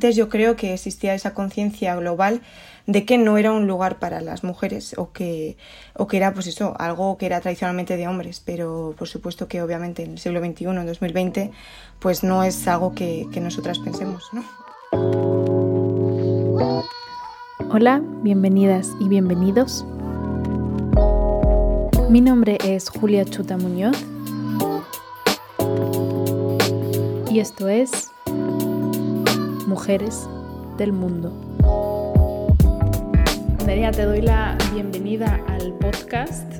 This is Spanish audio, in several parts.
Antes yo creo que existía esa conciencia global de que no era un lugar para las mujeres o que, o que era pues eso, algo que era tradicionalmente de hombres, pero por supuesto que obviamente en el siglo XXI, en 2020, pues no es algo que, que nosotras pensemos. ¿no? Hola, bienvenidas y bienvenidos. Mi nombre es Julia Chuta Muñoz y esto es mujeres del mundo. María, te doy la bienvenida al podcast,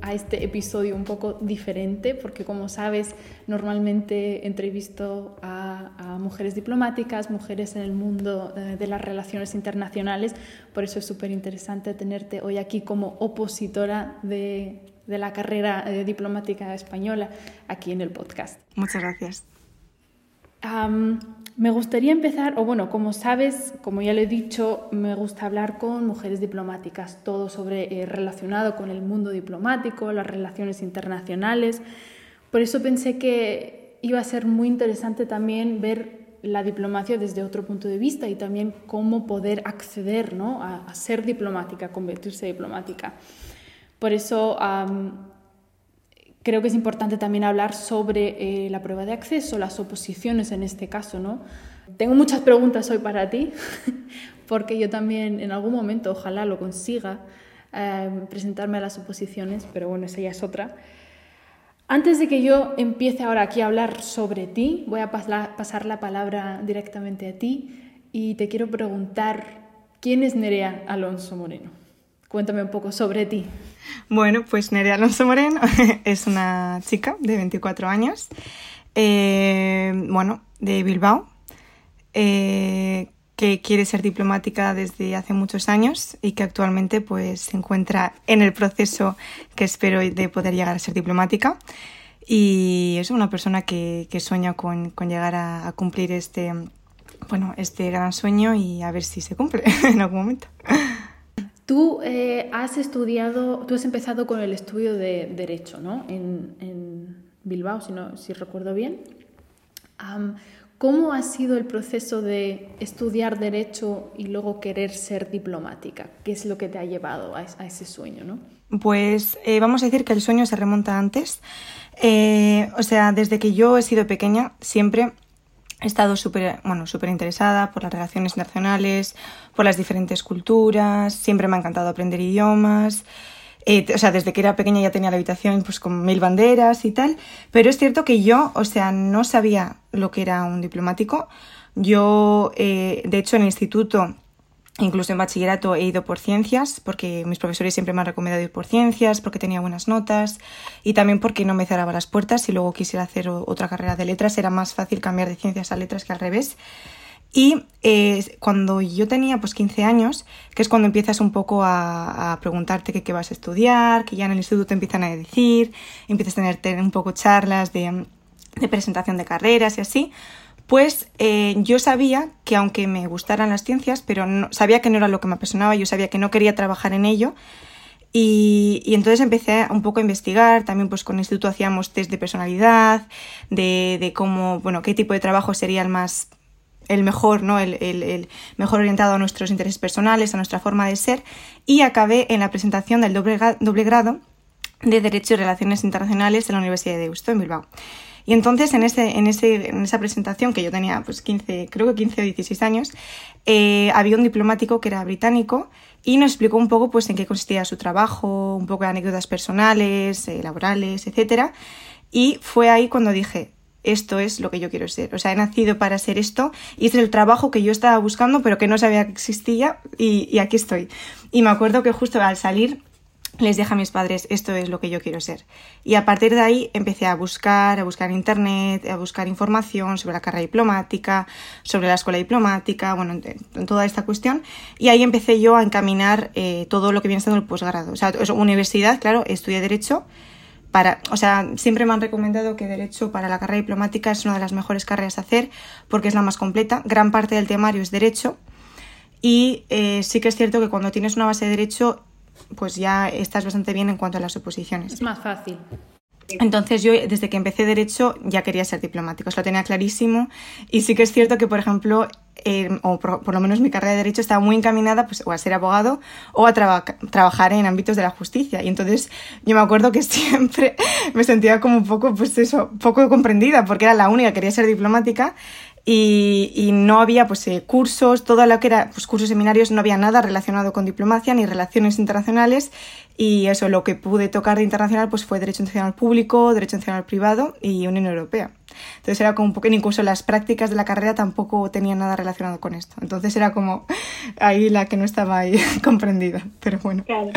a este episodio un poco diferente, porque como sabes, normalmente entrevisto a, a mujeres diplomáticas, mujeres en el mundo de, de las relaciones internacionales, por eso es súper interesante tenerte hoy aquí como opositora de, de la carrera eh, diplomática española aquí en el podcast. Muchas gracias. Um, me gustaría empezar, o bueno, como sabes, como ya lo he dicho, me gusta hablar con mujeres diplomáticas, todo sobre eh, relacionado con el mundo diplomático, las relaciones internacionales. Por eso pensé que iba a ser muy interesante también ver la diplomacia desde otro punto de vista y también cómo poder acceder ¿no? a, ser diplomática, convertirse diplomática. Por eso creo que es importante también hablar sobre eh, la prueba de acceso, las oposiciones en este caso, ¿no? Tengo muchas preguntas hoy para ti, porque yo también en algún momento, ojalá lo consiga, eh, presentarme a las oposiciones, pero bueno, esa ya es otra. Antes de que yo empiece ahora aquí a hablar sobre ti, voy a pasar, la palabra directamente a ti y te quiero preguntar, ¿quién es Nerea Alonso Moreno? Cuéntame un poco sobre ti. Bueno, pues Nerea Alonso Moreno es una chica de 24 años, eh, bueno, de Bilbao, eh, que quiere ser diplomática desde hace muchos años y que actualmente pues se encuentra en el proceso que espero de poder llegar a ser diplomática. Y es una persona que, que sueña con, con llegar a, a, cumplir este, bueno, este gran sueño y a ver si se cumple en algún momento. Tú eh, has estudiado, tú has empezado con el estudio de Derecho, ¿no? En, Bilbao, si, recuerdo bien. ¿Cómo ha sido el proceso de estudiar Derecho y luego querer ser diplomática? ¿Qué es lo que te ha llevado a, a ese sueño, no? Pues eh, vamos a decir que el sueño se remonta antes. Eh, o sea, desde que yo he sido pequeña, siempre he estado súper bueno, super interesada por las relaciones internacionales, por las diferentes culturas, siempre me ha encantado aprender idiomas. Eh, o sea, desde que era pequeña ya tenía la habitación pues con mil banderas y tal, pero es cierto que yo, o sea, no sabía lo que era un diplomático. Yo, eh, de hecho, en el instituto Incluso en bachillerato he ido por ciencias, porque mis profesores siempre me han recomendado ir por ciencias, porque tenía buenas notas y también porque no me cerraba las puertas. Si luego quisiera hacer otra carrera de letras, era más fácil cambiar de ciencias a letras que al revés. Y eh, cuando yo tenía pues 15 años, que es cuando empiezas un poco a, preguntarte qué, vas a estudiar, que ya en el instituto te empiezan a decir, empiezas a tener un poco charlas de presentación de carreras y así, pues eh, yo sabía que aunque me gustaran las ciencias, pero no, sabía que no era lo que me apasionaba, yo sabía que no quería trabajar en ello. Y, entonces empecé un poco a investigar, también pues con el instituto hacíamos test de personalidad, de, de cómo, bueno, qué tipo de trabajo sería el más el mejor, ¿no? El, el, el, mejor orientado a nuestros intereses personales, a nuestra forma de ser, y acabé en la presentación del doble, doble grado de Derecho y Relaciones Internacionales de la Universidad de Deusto en Bilbao. Y entonces en, ese, en, ese, en esa presentación, que yo tenía pues 15, creo que 15 o 16 años, eh, había un diplomático que era británico y nos explicó un poco pues en qué consistía su trabajo, un poco de anécdotas personales, eh, laborales, etc. Y fue ahí cuando dije, esto es lo que yo quiero ser. O sea, he nacido para ser esto y es el trabajo que yo estaba buscando pero que no sabía que existía y, y aquí estoy. Y me acuerdo que justo al salir les dije a mis padres, esto es lo que yo quiero ser. Y a partir de ahí empecé a buscar, a buscar en internet, a buscar información sobre la carrera diplomática, sobre la escuela diplomática, bueno, en, toda esta cuestión. Y ahí empecé yo a encaminar eh, todo lo que viene siendo el posgrado. O sea, universidad, claro, estudié Derecho. Para, o sea, siempre me han recomendado que Derecho para la carrera diplomática es una de las mejores carreras a hacer porque es la más completa. Gran parte del temario es Derecho. Y eh, sí que es cierto que cuando tienes una base de Derecho pues ya estás bastante bien en cuanto a las oposiciones. Es más fácil. Entonces yo desde que empecé derecho ya quería ser diplomático, eso lo tenía clarísimo y sí que es cierto que por ejemplo, eh, o por, lo menos mi carrera de derecho estaba muy encaminada pues, o a ser abogado o a trabajar en ámbitos de la justicia y entonces yo me acuerdo que siempre me sentía como un poco pues eso, poco comprendida porque era la única que quería ser diplomática y, y, no había pues eh, cursos, todo lo que era pues cursos seminarios, no había nada relacionado con diplomacia ni relaciones internacionales y eso lo que pude tocar de internacional pues fue derecho internacional público, derecho internacional privado y Unión Europea. Entonces era como un poco, incluso las prácticas de la carrera tampoco tenían nada relacionado con esto. Entonces era como ahí la que no estaba ahí comprendida, pero bueno. Claro.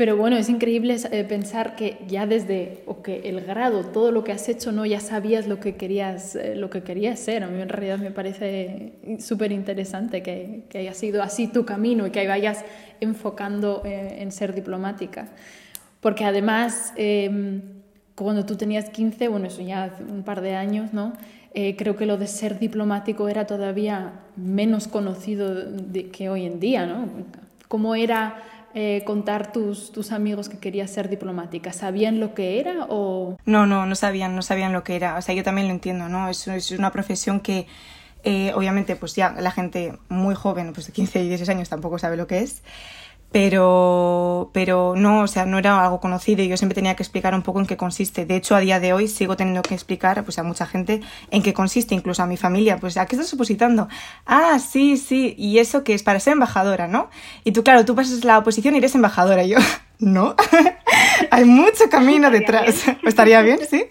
Pero bueno, es increíble eh, pensar que ya desde o que el grado, todo lo que has hecho, no ya sabías lo que querías, eh, lo que querías ser. A mí en realidad me parece súper interesante que, que, haya sido así tu camino y que vayas enfocando eh, en ser diplomática. Porque además, em, cuando tú tenías 15, bueno, eso ya hace un par de años, ¿no? creo que lo de ser diplomático era todavía menos conocido que hoy en día, ¿no? ¿Cómo era eh, contar tus, tus amigos que querías ser diplomática? ¿Sabían lo que era o...? No, no, no sabían, no sabían lo que era. O sea, yo también lo entiendo, ¿no? Es, es una profesión que... Eh, obviamente, pues ya la gente muy joven, pues de 15 y 16 años tampoco sabe lo que es pero, pero no, o sea, no era algo conocido y yo siempre tenía que explicar un poco en qué consiste. De hecho, a día de hoy sigo teniendo que explicar pues, a mucha gente en qué consiste, incluso a mi familia. Pues, ¿a qué estás supositando? Ah, sí, sí, y eso que es para ser embajadora, ¿no? Y tú, claro, tú pasas la oposición y eres embajadora. Y yo, no, hay mucho camino detrás. Estaría bien, sí,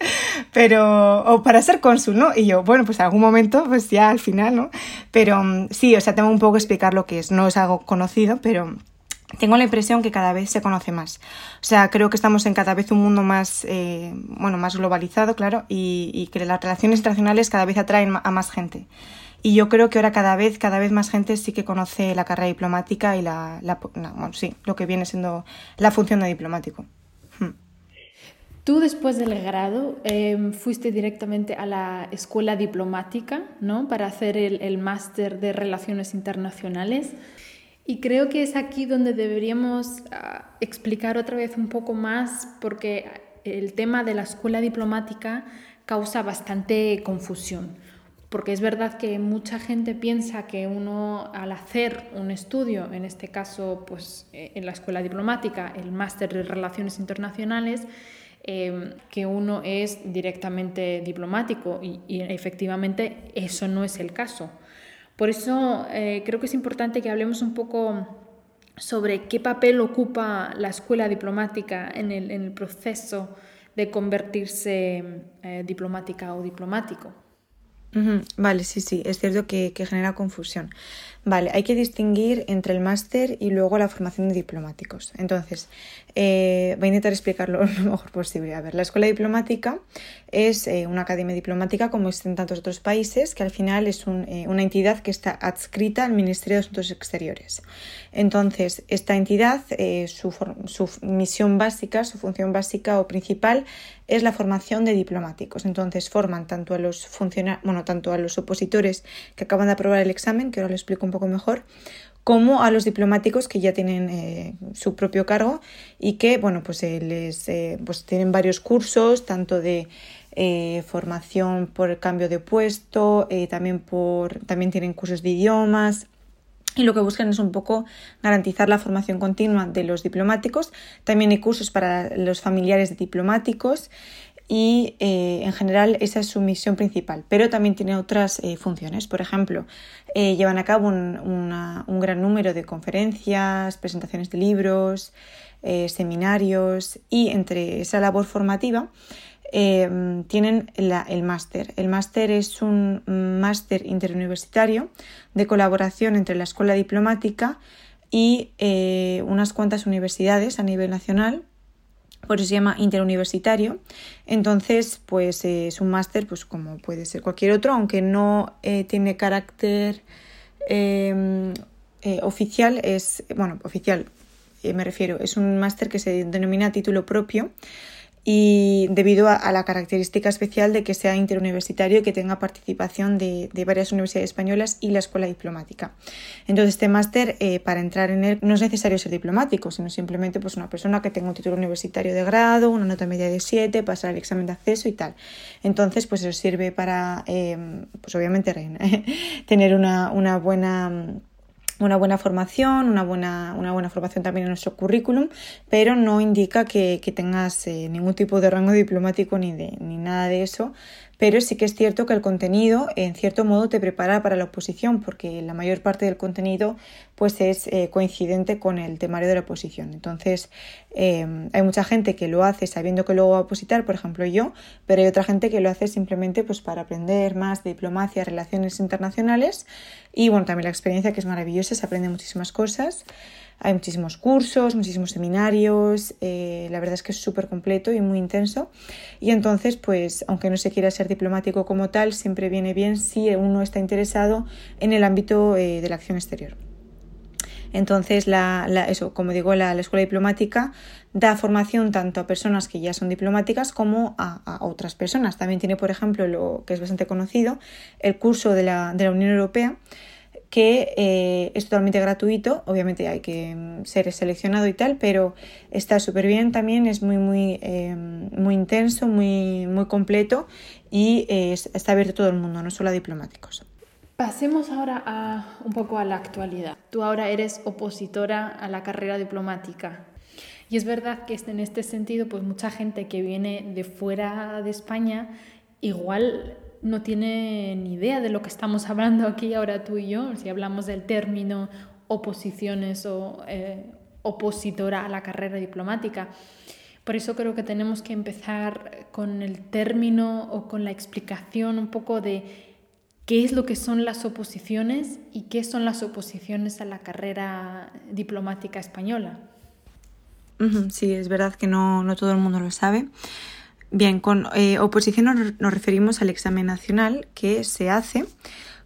pero, o para ser cónsul, ¿no? Y yo, bueno, pues en algún momento, pues ya al final, ¿no? Pero mm, sí, o sea, tengo un poco que explicar lo que es. No es algo conocido, pero tengo la impresión que cada vez se conoce más. O sea, creo que estamos en cada vez un mundo más, eh, bueno, más globalizado, claro, y, que las relaciones internacionales cada vez atraen a más gente. Y yo creo que ahora cada vez, cada vez más gente sí que conoce la carrera diplomática y la, bueno, sí, lo que viene siendo la función de diplomático. Hmm. Tú después del grado em, fuiste directamente a la escuela diplomática, ¿no? Para hacer el, el máster de relaciones internacionales. Y creo que es aquí donde deberíamos ah, explicar otra vez un poco más, porque el tema de la escuela diplomática causa bastante confusión. Porque es verdad que mucha gente piensa que uno al hacer un estudio, en este caso pues eh, en la escuela diplomática, el máster de relaciones internacionales, em, que uno es directamente diplomático y, y efectivamente eso no es el caso. Por eso eh, creo que es importante que hablemos un poco sobre qué papel ocupa la escuela diplomática en el, proceso de convertirse eh, diplomática o diplomático. Vale, sí, sí, es cierto que, genera confusión. Vale, hay que distinguir entre el máster y luego la formación de diplomáticos. Entonces, eh, voy a intentar explicarlo lo mejor posible. A ver, la escuela diplomática es eh, una academia diplomática como existe en tantos otros países, que al final es eh, una entidad que está adscrita al Ministerio de Asuntos Exteriores. Entonces, esta entidad, su, su misión básica, su función básica o principal es la formación de diplomáticos. Entonces, forman tanto a los funcionarios, bueno, tanto a los opositores que acaban de aprobar el examen, que ahora lo explico un poco mejor, como a los diplomáticos que ya tienen eh, su propio cargo y que, bueno, pues, eh, les, eh, pues tienen varios cursos, tanto de formación por el cambio de puesto, también, por, también tienen cursos de idiomas, y lo que buscan es un poco garantizar la formación continua de los diplomáticos. También hay cursos para los familiares de diplomáticos y eh, en general esa es su misión principal, pero también tiene otras eh, funciones. Por ejemplo, eh, llevan a cabo un, un, gran número de conferencias, presentaciones de libros, seminarios y entre esa labor formativa tienen el máster. El máster es un máster interuniversitario de colaboración entre la escuela diplomática y unas cuantas universidades a nivel nacional por eso se llama interuniversitario. Entonces, pues eh, es un máster, pues como puede ser cualquier otro, aunque no eh, tiene carácter em, eh, oficial, es, bueno, oficial, me refiero, es un máster que se denomina título propio y debido a, la característica especial de que sea interuniversitario y que tenga participación de, varias universidades españolas y la escuela diplomática. Entonces, este máster, eh, para entrar en él, no es necesario ser diplomático, sino simplemente pues, una persona que tenga un título universitario de grado, una nota media de 7, pasar el examen de acceso y tal. Entonces, pues eso sirve para, eh, pues obviamente, tener una, una buena una buena formación, una buena, una buena formación también en nuestro currículum, pero no indica que, tengas eh, ningún tipo de rango diplomático ni, de, ni nada de eso, pero sí que es cierto que el contenido en cierto modo te prepara para la oposición porque la mayor parte del contenido pues es eh, coincidente con el temario de la oposición. Entonces em, hay mucha gente que lo hace sabiendo que luego va a opositar por ejemplo yo pero hay otra gente que lo hace simplemente pues para aprender más de diplomacia relaciones internacionales. Y bueno también la experiencia que es maravillosa se aprende muchísimas cosas hay muchísimos cursos, muchísimos seminarios, eh, la verdad es que es súper completo y muy intenso. Y entonces, pues, aunque no se quiera ser diplomático como tal, siempre viene bien si uno está interesado en el ámbito eh, de la acción exterior. Entonces, la, eso, como digo, la, escuela diplomática da formación tanto a personas que ya son diplomáticas como a, otras personas. También tiene, por ejemplo, lo que es bastante conocido, el curso de la, de la Unión Europea, que eh, es totalmente gratuito, obviamente hay que mm, ser seleccionado y tal, pero está súper bien también, es muy, muy, eh, muy intenso, muy, muy completo y eh, está abierto a todo el mundo, no solo a diplomáticos. Pasemos ahora a, un poco a la actualidad. Tú ahora eres opositora a la carrera diplomática. Y es verdad que en este sentido, pues mucha gente que viene de fuera de España igual no tiene ni idea de lo que estamos hablando aquí ahora tú y yo, si hablamos del término oposiciones o eh, opositora a la carrera diplomática. Por eso creo que tenemos que empezar con el término o con la explicación un poco de qué es lo que son las oposiciones y qué son las oposiciones a la carrera diplomática española. Sí, es verdad que no, no todo el mundo lo sabe. Bien, con eh, oposición nos, referimos al examen nacional que se hace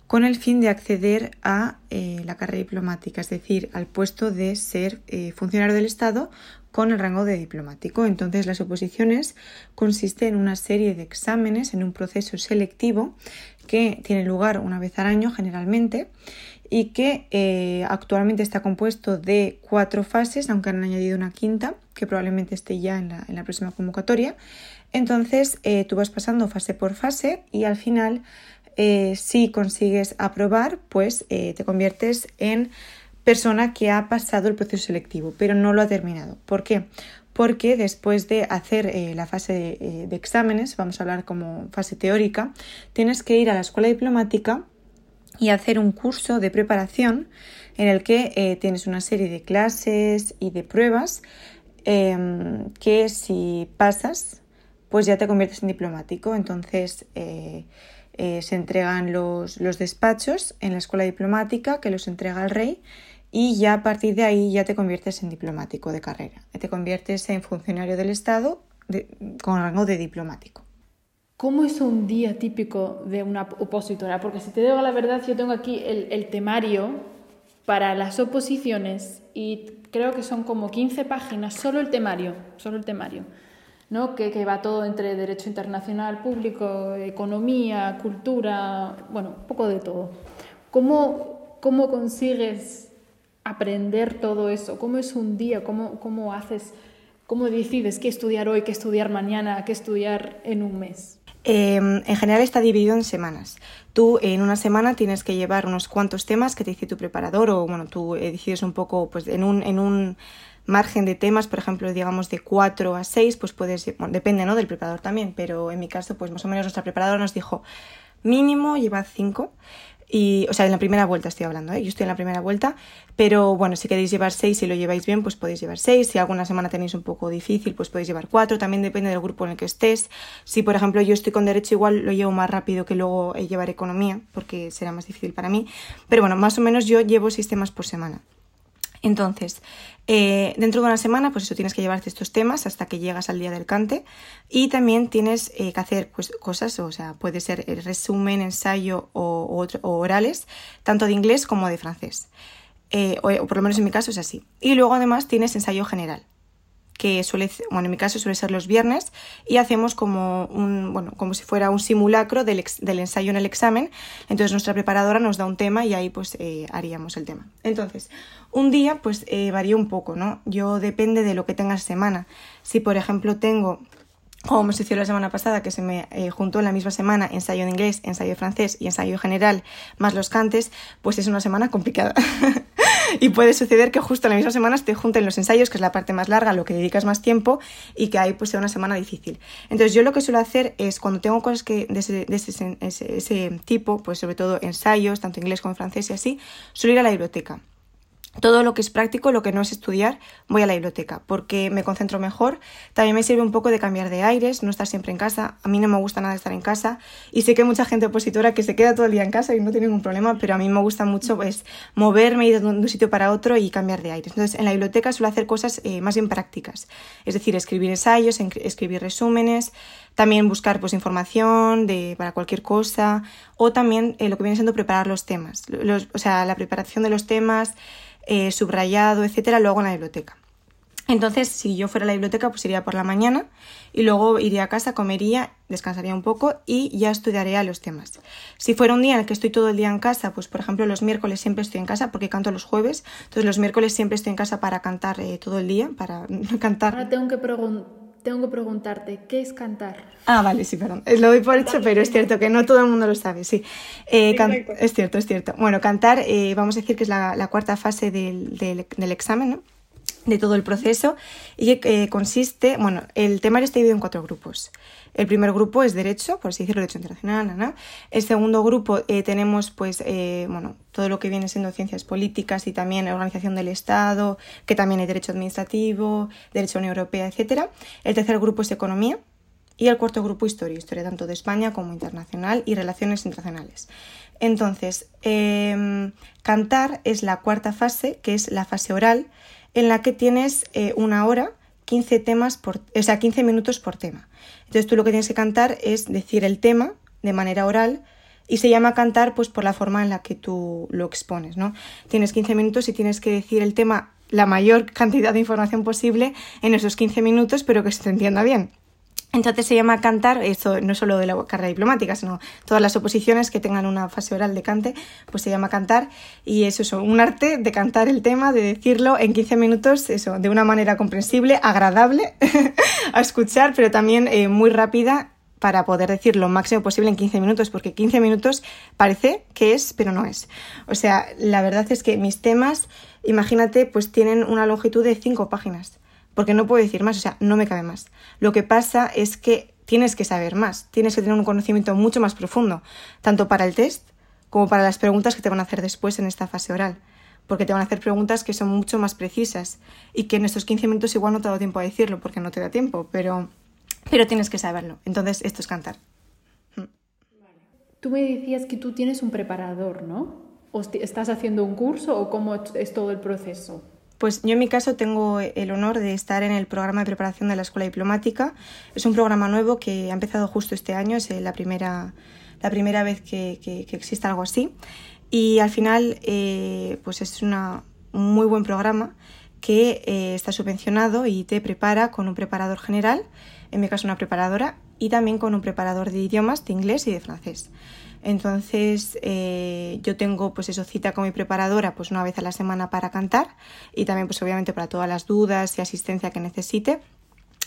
con el fin de acceder a eh, la carrera diplomática, es decir, al puesto de ser eh, funcionario del Estado con el rango de diplomático. Entonces, las oposiciones consisten en una serie de exámenes, en un proceso selectivo que tiene lugar una vez al año generalmente y que actualmente está compuesto de cuatro fases, aunque han añadido una quinta, que probablemente esté ya en la, en la próxima convocatoria. Entonces eh, tú vas pasando fase por fase y al final, eh, si consigues aprobar, pues eh, te conviertes en persona que ha pasado el proceso selectivo, pero no lo ha terminado. ¿Por qué? Porque después de hacer la fase de, exámenes, vamos a hablar como fase teórica, tienes que ir a la escuela diplomática y hacer un curso de preparación en el que tienes una serie de clases y de pruebas em, que si pasas pues ya te conviertes en diplomático. Entonces eh, eh, se entregan los, los, despachos en la escuela diplomática que los entrega el rey y ya a partir de ahí ya te conviertes en diplomático de carrera. Te conviertes en funcionario del Estado con rango de diplomático. ¿Cómo es un día típico de una opositora? Porque si te digo la verdad, yo tengo aquí el, el temario para las oposiciones y creo que son como 15 páginas, solo el temario, solo el temario. ¿No? que, que, va todo entre derecho internacional público, economía, cultura, bueno, un poco de todo. ¿Cómo, cómo consigues aprender todo eso? ¿Cómo es un día? ¿Cómo, cómo haces? ¿Cómo decides qué estudiar hoy, qué estudiar mañana, qué estudiar en un mes? Em, en general está dividido en semanas. Tú en una semana tienes que llevar unos cuantos temas que te dice tu preparador o bueno, tú eh, decides un poco pues en un, en un margen de temas, por ejemplo, digamos de 4 a 6, pues puedes, depende ¿no? del preparador también, pero en mi caso, pues más o menos nuestra preparadora nos dijo mínimo llevad 5. Y, o sea, en la primera vuelta estoy hablando, ¿eh? yo estoy en la primera vuelta, pero bueno, si queréis llevar 6 y lo lleváis bien, pues podéis llevar 6. Si alguna semana tenéis un poco difícil, pues podéis llevar 4. También depende del grupo en el que estés. Si, por ejemplo, yo estoy con derecho, igual lo llevo más rápido que luego eh, llevar economía, porque será más difícil para mí. Pero bueno, más o menos yo llevo sistemas por semana. Entonces, eh, dentro de una semana, pues eso tienes que llevarte estos temas hasta que llegas al día del cante y también tienes eh, que hacer pues, cosas, o sea, puede ser el resumen, ensayo o, orales, tanto de inglés como de francés. Eh, o, por lo menos en mi caso es así. Y luego además tienes ensayo general. Que suele, bueno, en mi caso suele ser los viernes, y hacemos como un, bueno, como si fuera un simulacro del, del ensayo en el examen. Entonces nuestra preparadora nos da un tema y ahí pues eh, haríamos el tema. Entonces, un día pues eh, varía un poco, ¿no? Yo depende de lo que tenga semana. Si por ejemplo tengo como me sucedió la semana pasada, que se me eh, juntó en la misma semana ensayo de inglés, ensayo de francés y ensayo general, más los cantes, pues es una semana complicada. y puede suceder que justo en la misma semana te junten los ensayos, que es la parte más larga, lo que dedicas más tiempo, y que ahí pues sea una semana difícil. Entonces yo lo que suelo hacer es cuando tengo cosas que de, ese, ese tipo, pues sobre todo ensayos, tanto inglés como francés y así, suelo ir a la biblioteca todo lo que es práctico, lo que no es estudiar, voy a la biblioteca porque me concentro mejor. También me sirve un poco de cambiar de aires, no estar siempre en casa. A mí no me gusta nada estar en casa y sé que hay mucha gente opositora que se queda todo el día en casa y no tiene ningún problema, pero a mí me gusta mucho pues, moverme, ir de un sitio para otro y cambiar de aires. Entonces, en la biblioteca suelo hacer cosas eh, más bien prácticas, es decir, escribir ensayos, escribir resúmenes, también buscar pues, información de, para cualquier cosa o también eh, lo que viene siendo preparar los temas, o sea, la preparación de los temas eh, subrayado, etcétera, luego en la biblioteca. Entonces, si yo fuera a la biblioteca, pues iría por la mañana y luego iría a casa, comería, descansaría un poco y ya estudiaría los temas. Si fuera un día en el que estoy todo el día en casa, pues por ejemplo los miércoles siempre estoy en casa porque canto los jueves, entonces los miércoles siempre estoy en casa para cantar eh, todo el día, para cantar. Ahora tengo que tengo que preguntarte, ¿qué es cantar? Ah, vale, sí, perdón. Lo doy por hecho, pero es cierto que no todo el mundo lo sabe, sí. Eh, es cierto, es cierto. Bueno, cantar, eh, vamos a decir que es la, cuarta fase del, del, examen, ¿no? De todo el proceso y eh, consiste, bueno, el temario está dividido en cuatro grupos. El primer grupo es Derecho, por así decirlo, Derecho Internacional. El segundo grupo eh, tenemos pues, eh, bueno, todo lo que viene siendo ciencias políticas y también organización del Estado, que también hay Derecho Administrativo, Derecho Unión Europea, etc. El tercer grupo es Economía y el cuarto grupo Historia, Historia tanto de España como internacional y Relaciones Internacionales. Entonces, em, cantar es la cuarta fase, que es la fase oral, en la que tienes eh, una hora 15 temas por, o sea, 15 minutos por tema. Entonces tú lo que tienes que cantar es decir el tema de manera oral y se llama cantar pues por la forma en la que tú lo expones, ¿no? Tienes 15 minutos y tienes que decir el tema la mayor cantidad de información posible en esos 15 minutos, pero que se te entienda bien. Entonces se llama cantar, esto no solo de la carrera diplomática, sino todas las oposiciones que tengan una fase oral de cante, pues se llama cantar y es eso, un arte de cantar el tema, de decirlo en 15 minutos, eso, de una manera comprensible, agradable a escuchar, pero también eh, muy rápida para poder decir lo máximo posible en 15 minutos, porque 15 minutos parece que es, pero no es. O sea, la verdad es que mis temas, imagínate, pues tienen una longitud de 5 páginas porque no puedo decir más, o sea, no me cabe más. Lo que pasa es que tienes que saber más, tienes que tener un conocimiento mucho más profundo, tanto para el test como para las preguntas que te van a hacer después en esta fase oral, porque te van a hacer preguntas que son mucho más precisas y que en estos 15 minutos igual no te da tiempo a decirlo porque no te da tiempo, pero, pero tienes que saberlo. Entonces, esto es cantar. Mm. Tú me decías que tú tienes un preparador, ¿no? ¿O estás haciendo un curso o cómo es todo el proceso? Pues yo en mi caso tengo el honor de estar en el programa de preparación de la Escuela Diplomática. Es un programa nuevo que ha empezado justo este año, es la primera, la primera vez que, que, existe algo así. Y al final, eh, pues es un muy buen programa que eh, está subvencionado y te prepara con un preparador general, en mi caso una preparadora, y también con un preparador de idiomas, de inglés y de francés. Entonces eh, yo tengo pues eso cita con mi preparadora pues una vez a la semana para cantar y también pues obviamente para todas las dudas y asistencia que necesite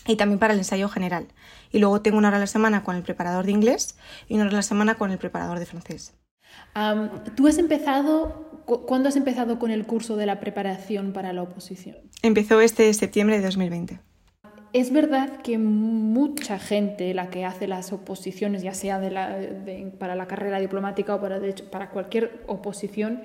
y también para el ensayo general. Y luego tengo una hora a la semana con el preparador de inglés y una hora a la semana con el preparador de francés. ¿Tú has empezado, cuándo has empezado con el curso de la preparación para la oposición? Empezó este septiembre de 2020. Es verdad que mucha gente, la que hace las oposiciones, ya sea para la carrera diplomática o para, cualquier oposición,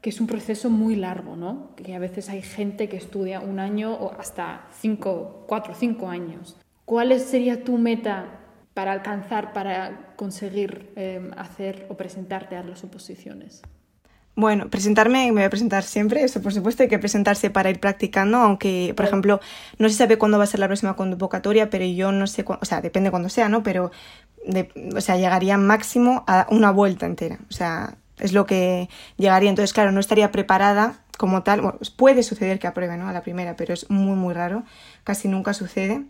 que es un proceso muy largo, ¿no? Que a veces hay gente que estudia un año o hasta cinco, cuatro, cinco años. ¿Cuál sería tu meta para alcanzar, para conseguir eh, hacer o presentarte a las oposiciones? Bueno, presentarme, me voy a presentar siempre, eso por supuesto hay que presentarse para ir practicando, aunque, por ejemplo, no se sabe cuándo va a ser la próxima convocatoria, pero yo no sé, o sea, depende cuándo sea, ¿no? Pero, o sea, llegaría máximo a una vuelta entera, o sea, es lo que llegaría. Entonces, claro, no estaría preparada como tal, bueno, puede suceder que apruebe ¿no? a la primera, pero es muy, muy raro, casi nunca sucede.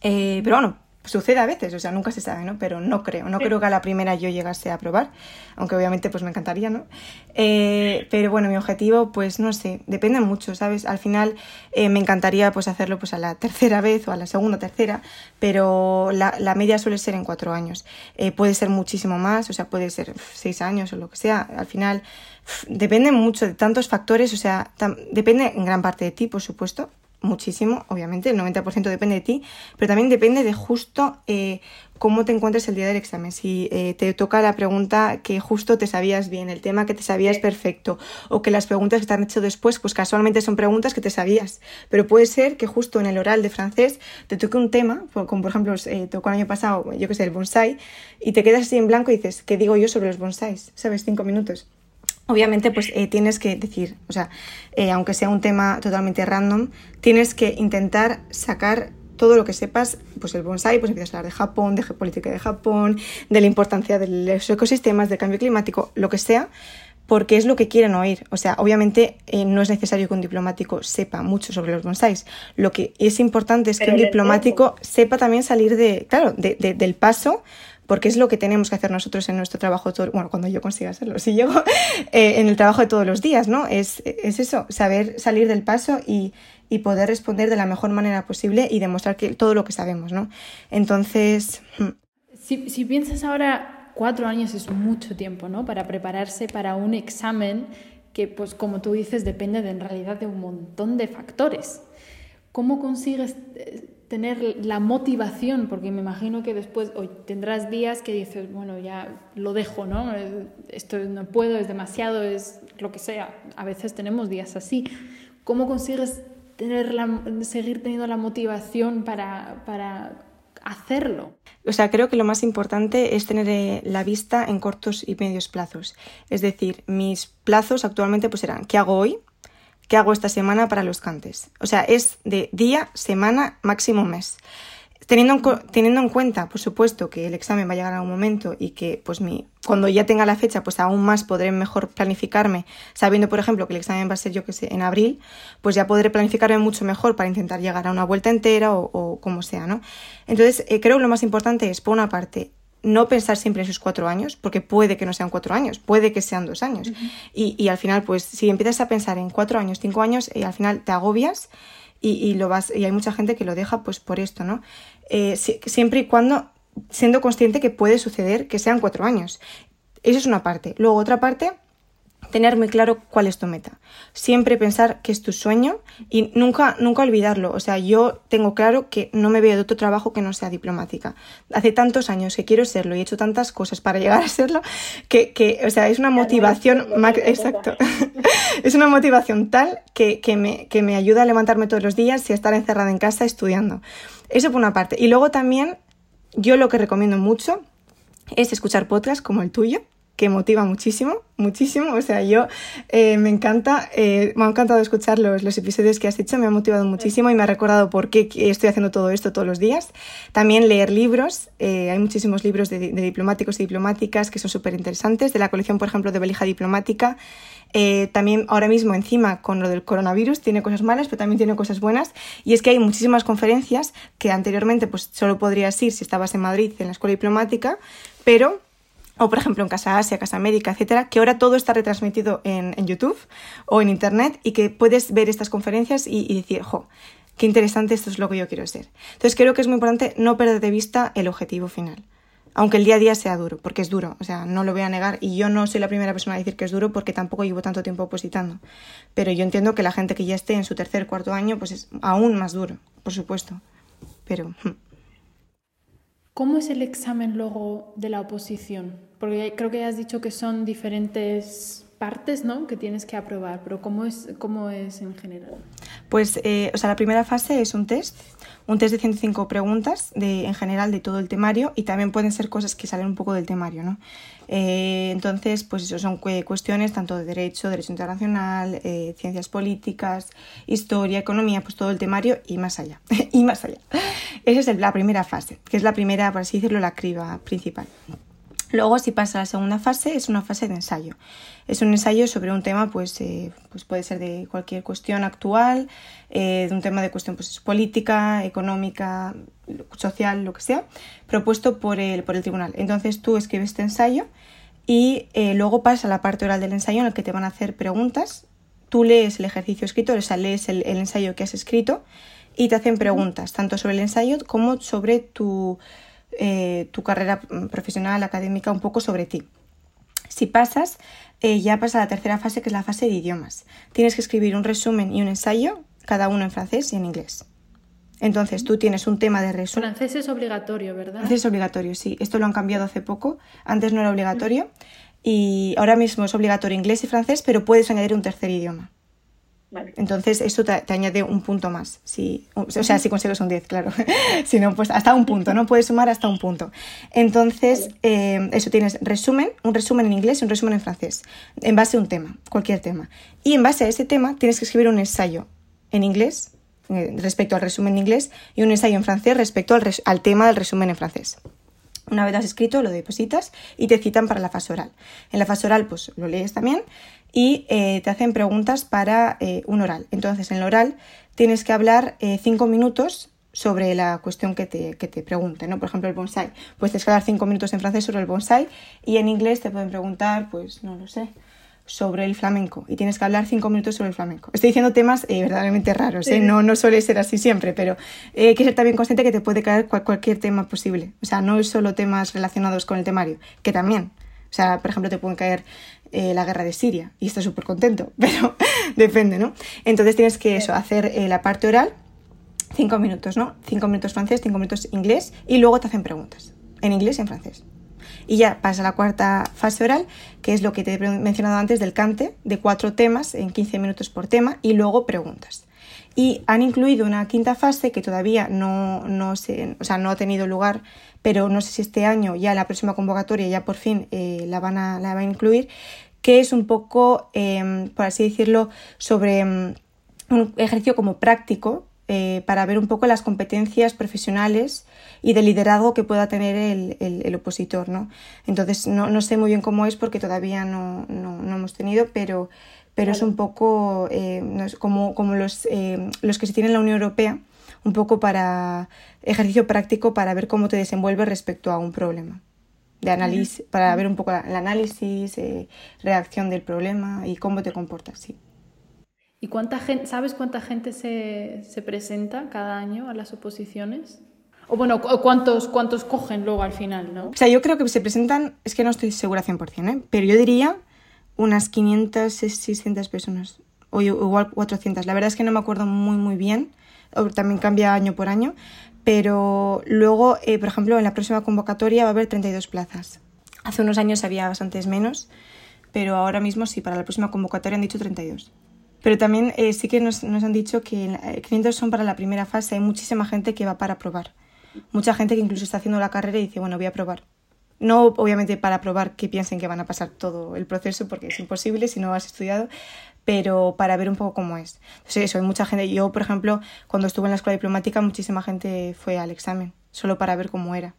Eh, pero bueno, sucede a veces, o sea, nunca se sabe, ¿no? Pero no creo, no creo que a la primera yo llegase a aprobar, aunque obviamente pues me encantaría, ¿no? Eh, pero bueno, mi objetivo, pues no sé, depende mucho, ¿sabes? Al final eh, me encantaría pues hacerlo pues a la tercera vez o a la segunda, tercera, pero la, la media suele ser en cuatro años. Eh, puede ser muchísimo más, o sea, puede ser seis años o lo que sea. Al final depende mucho de tantos factores, o sea, depende en gran parte de ti, por supuesto, muchísimo, obviamente, el 90% depende de ti, pero también depende de justo eh, cómo te encuentres el día del examen. Si eh, te toca la pregunta que justo te sabías bien, el tema que te sabías perfecto, o que las preguntas que te han hecho después, pues casualmente son preguntas que te sabías. Pero puede ser que justo en el oral de francés te toque un tema, como por ejemplo eh, tocó el año pasado, yo que sé, el bonsai, y te quedas así en blanco y dices, ¿qué digo yo sobre los bonsais? ¿Sabes? Cinco minutos. Obviamente, pues eh, tienes que decir, o sea, eh, aunque sea un tema totalmente random, tienes que intentar sacar todo lo que sepas, pues el bonsai, pues empiezas a hablar de Japón, de geopolítica de Japón, de la importancia de los ecosistemas, del cambio climático, lo que sea, porque es lo que quieren oír. O sea, obviamente eh, no es necesario que un diplomático sepa mucho sobre los bonsais. Lo que es importante es que un diplomático sepa también salir de, claro, de, del paso porque es lo que tenemos que hacer nosotros en nuestro trabajo, bueno, cuando yo consiga hacerlo, si llego, eh, en el trabajo de todos los días, ¿no? Es, es eso, saber salir del paso y, y, poder responder de la mejor manera posible y demostrar que todo lo que sabemos, ¿no? Entonces... Hmm. Si, si piensas ahora, cuatro años es mucho tiempo, ¿no? Para prepararse para un examen que, pues como tú dices, depende de, en realidad de un montón de factores. ¿Cómo consigues eh, tener la motivación, porque me imagino que después hoy tendrás días que dices, bueno, ya lo dejo, ¿no? Esto no puedo, es demasiado, es lo que sea. A veces tenemos días así. ¿Cómo consigues tener la, seguir teniendo la motivación para, para hacerlo? O sea, creo que lo más importante es tener eh, la vista en cortos y medios plazos. Es decir, mis plazos actualmente pues serán, ¿qué hago hoy? ¿Qué hago esta semana para los cantes? O sea, es de día, semana, máximo mes. Teniendo en, teniendo en cuenta, por supuesto, que el examen va a llegar a un momento y que pues mi, cuando ya tenga la fecha, pues aún más podré mejor planificarme, sabiendo, por ejemplo, que el examen va a ser, yo que sé, en abril, pues ya podré planificarme mucho mejor para intentar llegar a una vuelta entera o, como sea, ¿no? Entonces, eh, creo que lo más importante es, por una parte, no pensar siempre en esos cuatro años, porque puede que no sean cuatro años, puede que sean dos años. y, y, al final, pues si empiezas a pensar en cuatro años, cinco años, y eh, al final te agobias y, y, lo vas, y hay mucha gente que lo deja pues por esto, ¿no? Eh, siempre y cuando siendo consciente que puede suceder que sean cuatro años. Eso es una parte. Luego otra parte tener muy claro cuál es tu meta. Siempre pensar que es tu sueño y nunca, nunca olvidarlo. O sea, yo tengo claro que no me veo de otro trabajo que no sea diplomática. Hace tantos años que quiero serlo y he hecho tantas cosas para llegar a serlo que, que o sea, es una motivación, exacto, es una motivación tal que, que, me, que me ayuda a levantarme todos los días y a estar encerrada en casa estudiando. Eso por una parte. Y luego también, yo lo que recomiendo mucho es escuchar podcasts como el tuyo, que motiva muchísimo, muchísimo. O sea, yo eh, me encanta, eh, me ha encantado escuchar los, los, episodios que has hecho, me ha motivado muchísimo y me ha recordado por qué estoy haciendo todo esto todos los días. También leer libros, eh, hay muchísimos libros de, diplomáticos y diplomáticas que son súper interesantes, de la colección, por ejemplo, de Belija Diplomática. también ahora mismo encima con lo del coronavirus tiene cosas malas, pero también tiene cosas buenas. Y es que hay muchísimas conferencias que anteriormente pues solo podrías ir si estabas en Madrid en la escuela diplomática, pero o por ejemplo en Casa Asia, Casa América, etcétera, que ahora todo está retransmitido en, en YouTube o en Internet y que puedes ver estas conferencias y, decir, jo, qué interesante, esto es lo que yo quiero ser. Entonces creo que es muy importante no perder de vista el objetivo final. Aunque el día a día sea duro, porque es duro, o sea, no lo voy a negar y yo no soy la primera persona a decir que es duro porque tampoco llevo tanto tiempo opositando. Pero yo entiendo que la gente que ya esté en su tercer, cuarto año, pues es aún más duro, por supuesto. Pero... ¿Cómo es el examen luego de la oposición? Porque creo que ya has dicho que son diferentes partes ¿no? que tienes que aprobar, pero ¿cómo es, cómo es en general? Pues, eh, o sea, la primera fase es un test, un test de 105 preguntas de, en general de todo el temario y también pueden ser cosas que salen un poco del temario, ¿no? Eh, entonces, pues eso son cuestiones tanto de derecho, derecho internacional, eh, ciencias políticas, historia, economía, pues todo el temario y más allá, y más allá. Esa es la primera fase, que es la primera, por así decirlo, la criba principal. Luego, si pasa a la segunda fase, es una fase de ensayo. Es un ensayo sobre un tema, pues, eh, pues puede ser de cualquier cuestión actual, eh, de un tema de cuestión pues, política, económica, social, lo que sea, propuesto por el, por el tribunal. Entonces tú escribes este ensayo y eh, luego pasa a la parte oral del ensayo en la que te van a hacer preguntas. Tú lees el ejercicio escrito, o sea, lees el, el ensayo que has escrito y te hacen preguntas, tanto sobre el ensayo como sobre tu eh, tu carrera profesional, académica, un poco sobre ti. Si pasas, eh, ya pasa a la tercera fase, que es la fase de idiomas. Tienes que escribir un resumen y un ensayo, cada uno en francés y en inglés. Entonces, tú tienes un tema de resumen. Francés es obligatorio, ¿verdad? Francés es obligatorio, sí. Esto lo han cambiado hace poco. Antes no era obligatorio. Y ahora mismo es obligatorio inglés y francés, pero puedes añadir un tercer idioma. Entonces, eso te, añade un punto más. Si, o sea, si consigues un 10, claro. si no, pues hasta un punto, ¿no? Puedes sumar hasta un punto. Entonces, eh, eso tienes resumen, un resumen en inglés y un resumen en francés, en base a un tema, cualquier tema. Y en base a ese tema tienes que escribir un ensayo en inglés eh, respecto al resumen en inglés y un ensayo en francés respecto al, al tema del resumen en francés. Una vez has escrito, lo depositas y te citan para la fase oral. En la fase oral, pues lo lees también y eh, te hacen preguntas para eh, un oral. Entonces, en el oral tienes que hablar eh, cinco minutos sobre la cuestión que te, que te pregunten, ¿no? Por ejemplo, el bonsai. Pues tienes que hablar cinco minutos en francés sobre el bonsai y en inglés te pueden preguntar, pues, no lo sé, sobre el flamenco y tienes que hablar cinco minutos sobre el flamenco. Estoy diciendo temas verdaderamente raros, no, no suele ser así siempre, pero hay que ser también consciente que te puede caer cualquier tema posible. O sea, no es solo temas relacionados con el temario, que también. O sea, por ejemplo, te pueden caer eh, la guerra de Siria y estás súper contento, pero depende, ¿no? Entonces tienes que eso, hacer eh, la parte oral, cinco minutos, ¿no? Cinco minutos francés, cinco minutos inglés y luego te hacen preguntas, en inglés y en francés. Y ya pasa la cuarta fase oral, que es lo que te he mencionado antes del cante, de cuatro temas en 15 minutos por tema y luego preguntas. Y han incluido una quinta fase que todavía no, no, se, o sea, no ha tenido lugar, pero no sé si este año, ya la próxima convocatoria, ya por fin eh, la, van a, la van a incluir, que es un poco, em, por así decirlo, sobre em, un ejercicio como práctico eh, para ver un poco las competencias profesionales y de liderazgo que pueda tener el, opositor. ¿no? Entonces, no, no, sé muy bien cómo es porque todavía no, no, no hemos tenido, pero pero es un poco eh, como, como los, eh, los que se tienen en la Unión Europea, un poco para ejercicio práctico para ver cómo te desenvuelves respecto a un problema. De análisis, para ver un poco el análisis, eh, reacción del problema y cómo te comportas, sí. ¿Y cuánta gente, sabes cuánta gente se, se presenta cada año a las oposiciones? O bueno, ¿cuántos, ¿cuántos cogen luego al final, no? O sea, yo creo que se presentan, es que no estoy segura 100%, ¿eh? pero yo diría unas 500, 600 personas, o igual 400. La verdad es que no me acuerdo muy, muy bien, también cambia año por año, pero luego, eh, por ejemplo, en la próxima convocatoria va a haber 32 plazas. Hace unos años había bastantes menos, pero ahora mismo sí, para la próxima convocatoria han dicho 32. Pero también eh, sí que nos, nos, han dicho que 500 son para la primera fase, hay muchísima gente que va para probar. Mucha gente que incluso está haciendo la carrera y dice, bueno, voy a probar. No obviamente para probar que piensen que van a pasar todo el proceso, porque es imposible si no has estudiado, pero para ver un poco cómo es. Entonces eso, hay mucha gente, yo por ejemplo, cuando estuve en la escuela diplomática, muchísima gente fue al examen, solo para ver cómo era.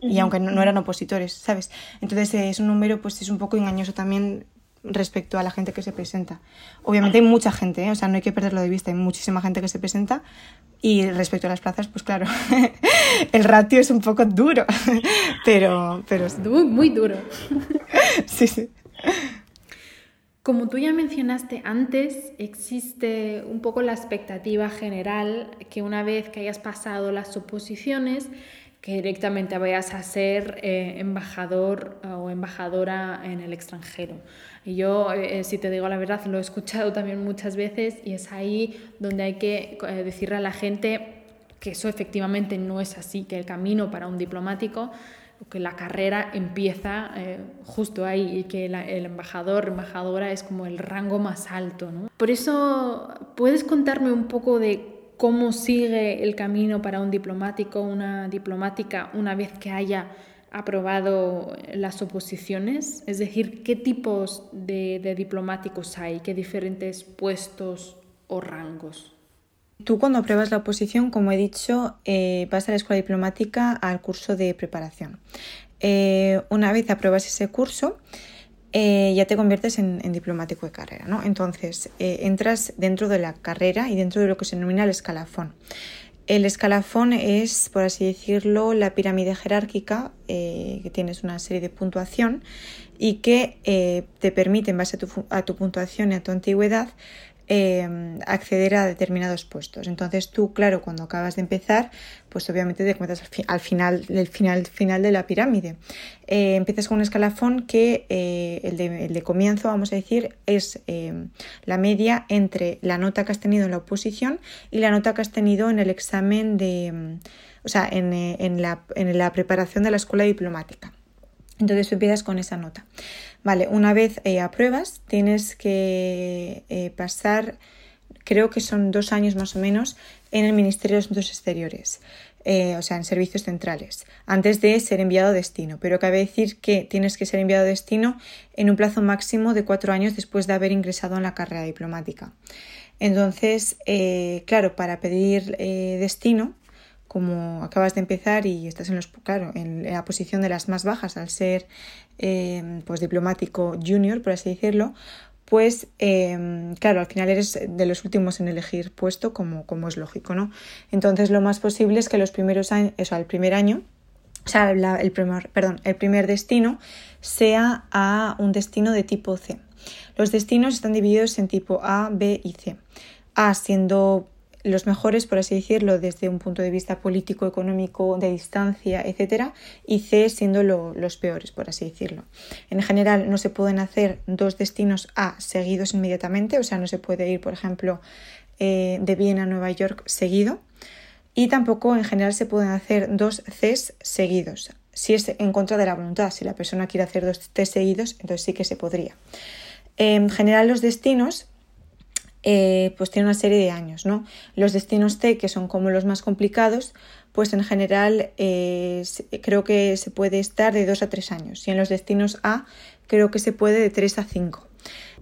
Y aunque no, eran opositores, ¿sabes? Entonces es un número, pues es un poco engañoso también respecto a la gente que se presenta. Obviamente hay mucha gente, ¿eh? o sea, no hay que perderlo de vista, hay muchísima gente que se presenta y respecto a las plazas, pues claro, el ratio es un poco duro, pero, pero muy, muy duro. sí, sí. Como tú ya mencionaste antes, existe un poco la expectativa general que una vez que hayas pasado las oposiciones, que directamente vayas a ser eh, embajador o embajadora en el extranjero. Y yo, eh, si te digo la verdad, lo he escuchado también muchas veces y es ahí donde hay que eh, decirle a la gente que eso efectivamente no es así, que el camino para un diplomático, que la carrera empieza justo ahí y que el embajador, embajadora es como el rango más alto. ¿no? Por eso, ¿puedes contarme un poco de cómo sigue el camino para un diplomático, una diplomática, una vez que haya aprobado las oposiciones? Es decir, ¿qué tipos de, diplomáticos hay? ¿Qué diferentes puestos o rangos? Tú cuando apruebas la oposición, como he dicho, eh, vas a la escuela diplomática al curso de preparación. eh, una vez apruebas ese curso, eh, ya te conviertes en, diplomático de carrera, ¿no? Entonces, entras dentro de la carrera y dentro de lo que se denomina el escalafón. El escalafón es, por así decirlo, la pirámide jerárquica, que tienes una serie de puntuación y que te permite, en base a tu, a tu puntuación y a tu antigüedad, Em, acceder a determinados puestos. Entonces tú, claro, cuando acabas de empezar, pues obviamente te encuentras al, final, el final, final de la pirámide. Eh, empiezas con un escalafón que eh, el, de, comienzo, vamos a decir, es em, la media entre la nota que has tenido en la oposición y la nota que has tenido en el examen de, em, o sea, en, eh, en, la, en la preparación de la escuela diplomática. Entonces tú empiezas con esa nota. Vale, una vez eh, apruebas, tienes que eh, pasar, creo que son dos años más o menos, en el Ministerio de Asuntos Exteriores, eh, o sea, en servicios centrales, antes de ser enviado a destino. Pero cabe decir que tienes que ser enviado a destino en un plazo máximo de cuatro años después de haber ingresado en la carrera diplomática. Entonces, claro, para pedir destino, como acabas de empezar y estás en los claro en la posición de las más bajas al ser eh, pues diplomático junior por así decirlo pues eh, claro al final eres de los últimos en elegir puesto como, como es lógico no entonces lo más posible es que los primeros años o sea el primer año o sea el primer perdón el primer destino sea a un destino de tipo C. Los destinos están divididos en tipo A B y C. A siendo los mejores, por así decirlo, desde un punto de vista político, económico, de distancia, etcétera, y C siendo los peores, por así decirlo. En general, no se pueden hacer dos destinos A seguidos inmediatamente, o sea, no se puede ir, por ejemplo, eh, de Viena a Nueva York seguido, y tampoco en general se pueden hacer dos Cs seguidos. Si es en contra de la voluntad, si la persona quiere hacer dos Cs seguidos, entonces sí que se podría. En general, los destinos eh, pues tiene una serie de años, ¿no? Los destinos C, que son como los más complicados, pues en general eh, creo que se puede estar de 2 a 3 años y en los destinos A creo que se puede de 3 a 5.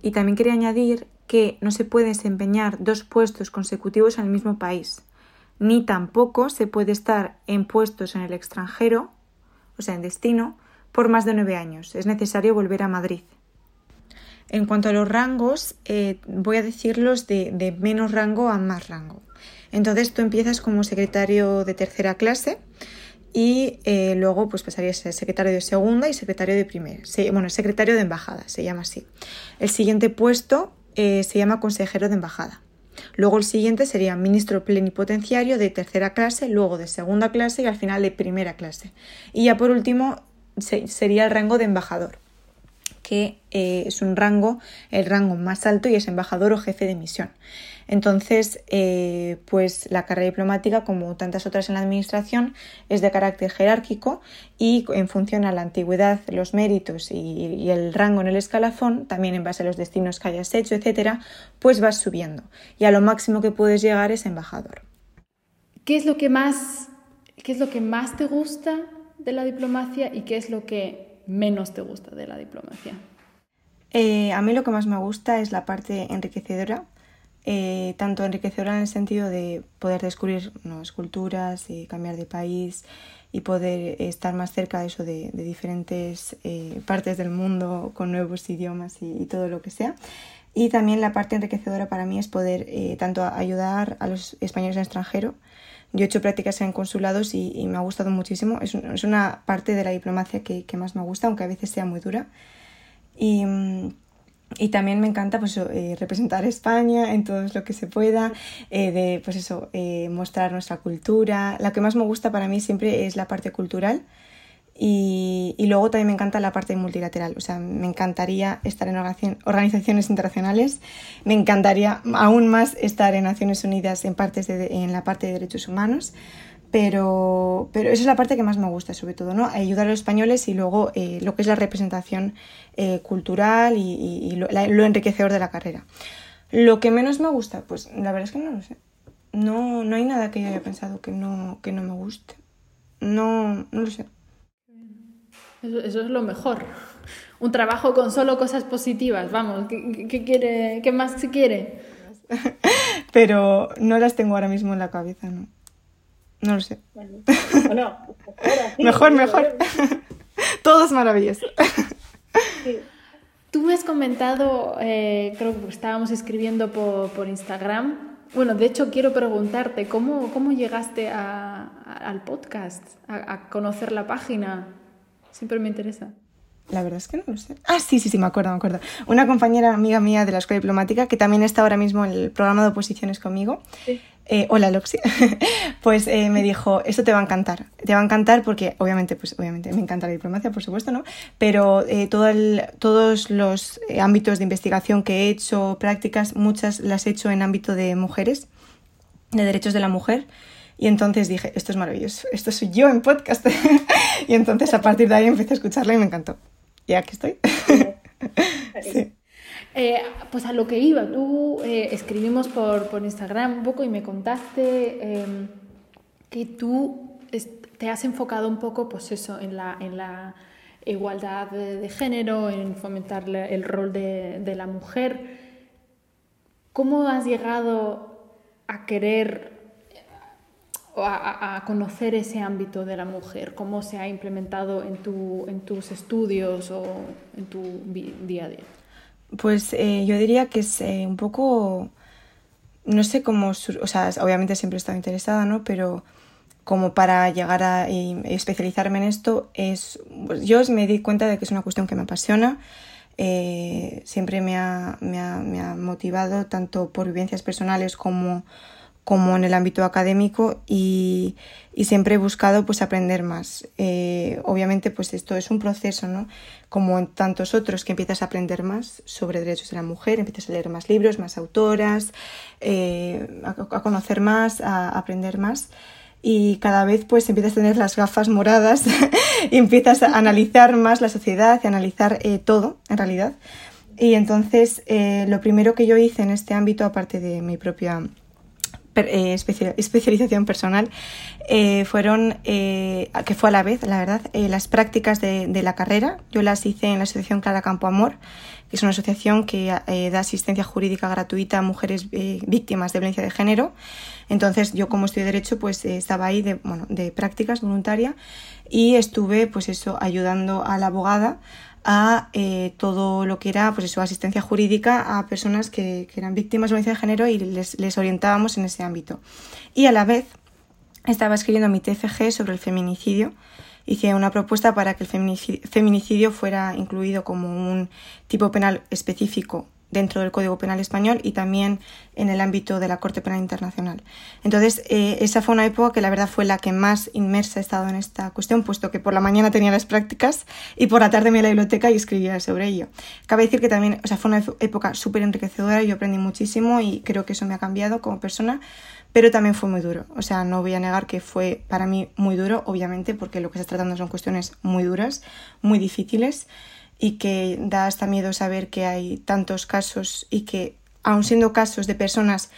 Y también quería añadir que no se puede desempeñar dos puestos consecutivos en el mismo país, ni tampoco se puede estar en puestos en el extranjero, o sea, en destino, por más de 9 años. Es necesario volver a Madrid. En cuanto a los rangos, eh, voy a decirlos de, menos rango a más rango. Entonces tú empiezas como secretario de tercera clase y eh, luego pues pasarías a ser secretario de segunda y secretario de primera. bueno, secretario de embajada, se llama así. El siguiente puesto eh, se llama consejero de embajada. Luego el siguiente sería ministro plenipotenciario de tercera clase, luego de segunda clase y al final de primera clase. Y ya por último sería el rango de embajador que eh, es un rango, el rango más alto y es embajador o jefe de misión. Entonces, eh, pues la carrera diplomática, como tantas otras en la administración, es de carácter jerárquico y en función a la antigüedad, los méritos y, el rango en el escalafón, también en base a los destinos que hayas hecho, etcétera, pues vas subiendo. Y a lo máximo que puedes llegar es embajador. ¿Qué es lo que más, qué es lo que más te gusta de la diplomacia y qué es lo que menos te gusta de la diplomacia? Eh, a mí lo que más me gusta es la parte enriquecedora, eh, tanto enriquecedora en el sentido de poder descubrir nuevas culturas, y cambiar de país y poder estar más cerca de eso de, diferentes eh, partes del mundo con nuevos idiomas y, todo lo que sea. Y también la parte enriquecedora para mí es poder tanto ayudar a los españoles en extranjero, yo he hecho prácticas en consulados y, me ha gustado muchísimo. Es, una parte de la diplomacia que, más me gusta, aunque a veces sea muy dura. Y, también me encanta pues, eh, representar a España en todo lo que se pueda, eh, de pues eso, eh, mostrar nuestra cultura. Lo que más me gusta para mí siempre es la parte cultural y, luego también me encanta la parte multilateral, o sea, me encantaría estar en organizaciones internacionales, me encantaría aún más estar en Naciones Unidas en, partes en la parte de derechos humanos, pero, pero esa es la parte que más me gusta, sobre todo, ¿no? Ayudar a los españoles y luego eh, lo que es la representación eh, cultural y, lo, enriquecedor de la carrera. Lo que menos me gusta, pues la verdad es que no lo sé. No, no hay nada que yo haya pensado que no, que no me guste. No, no lo sé. Eso, es lo mejor. Un trabajo con solo cosas positivas, vamos, ¿qué, quiere, qué más se quiere? Pero no las tengo ahora mismo en la cabeza, ¿no? No lo sé. Bueno, mejor, mejor. Todo es maravilloso. Tú me has comentado, eh, creo que estábamos escribiendo por, Instagram. Bueno, de hecho quiero preguntarte, ¿cómo, cómo llegaste al podcast, a conocer la página? Siempre me interesa. La verdad es que no lo sé. Ah, sí, sí, sí, me acuerdo, me acuerdo. Una compañera amiga mía de la escuela diplomática, que también está ahora mismo en el programa de oposiciones conmigo, eh, hola Loxi, pues eh, me dijo, esto te va a encantar. Te va a encantar porque, obviamente, pues obviamente me encanta la diplomacia, por supuesto, ¿no? Pero eh, todo todos los ámbitos de investigación que he hecho, prácticas, muchas las he hecho en ámbito de mujeres, de derechos de la mujer. Y entonces dije, esto es maravilloso, esto soy yo en podcast. y entonces a partir de ahí empecé a escucharla y me encantó y aquí estoy. Eh, pues a lo que iba, tú eh, escribimos por, por, Instagram un poco y me contaste em, que tú te has enfocado un poco pues eso, en, la, en la igualdad de, género, en fomentar el rol de, de la mujer. ¿Cómo has llegado a querer a, a, conocer ese ámbito de la mujer? ¿Cómo se ha implementado en, tu, en tus estudios o en tu día a día? Pues eh, yo diría que es eh, un poco, no sé cómo, o sea, obviamente siempre he estado interesada, ¿no? Pero como para llegar a especializarme en esto, es, pues yo me di cuenta de que es una cuestión que me apasiona. Eh, siempre me ha, me, ha, me ha motivado tanto por vivencias personales como como en el ámbito académico y, siempre he buscado pues aprender más. Eh, obviamente pues esto es un proceso, ¿no? Como en tantos otros que empiezas a aprender más sobre derechos de la mujer, empiezas a leer más libros, más autoras, eh, a, conocer más, a, aprender más y cada vez pues empiezas a tener las gafas moradas y empiezas a analizar más la sociedad y a analizar eh, todo en realidad. Y entonces lo primero que yo hice en este ámbito, aparte de mi propia eh, especialización personal eh, fueron, eh, que fue a la vez, la verdad, las prácticas de, la carrera. Yo las hice en la Asociación Clara Campo Amor, que es una asociación que da asistencia jurídica gratuita a mujeres víctimas de violencia de género. Entonces, yo como estudio Derecho, pues estaba ahí de, bueno, de prácticas voluntaria y estuve, pues eso, ayudando a la abogada a eh, todo lo que era pues eso, asistencia jurídica a personas que, eran víctimas de violencia de género y les, les, orientábamos en ese ámbito. Y a la vez estaba escribiendo mi TFG sobre el feminicidio. Hice una propuesta para que el feminicidio fuera incluido como un tipo penal específico dentro del Código Penal español y también en el ámbito de la Corte Penal Internacional. Entonces, eh, esa fue una época que la verdad fue la que más inmersa he estado en esta cuestión, puesto que por la mañana tenía las prácticas y por la tarde me iba a la biblioteca y escribía sobre ello. Cabe decir que también, o sea, fue una época súper enriquecedora, yo aprendí muchísimo y creo que eso me ha cambiado como persona, pero también fue muy duro. O sea, no voy a negar que fue para mí muy duro, obviamente, porque lo que se está tratando son cuestiones muy duras, muy difíciles y que da hasta miedo saber que hay tantos casos y que, aun siendo casos de personas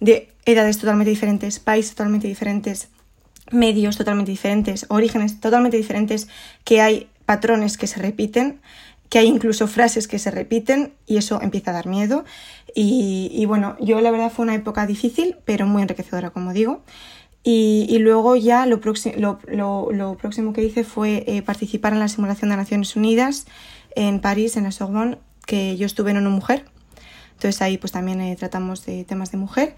de edades totalmente diferentes, países totalmente diferentes, medios totalmente diferentes, orígenes totalmente diferentes, que hay patrones que se repiten, que hay incluso frases que se repiten y eso empieza a dar miedo. Y, bueno, yo la verdad fue una época difícil, pero muy enriquecedora, como digo. Y, luego ya lo, lo, lo, próximo que hice fue eh, participar en la simulación de Naciones Unidas en París, en la Sorbonne, que yo estuve en una mujer. Entonces ahí pues también eh, tratamos de temas de mujer.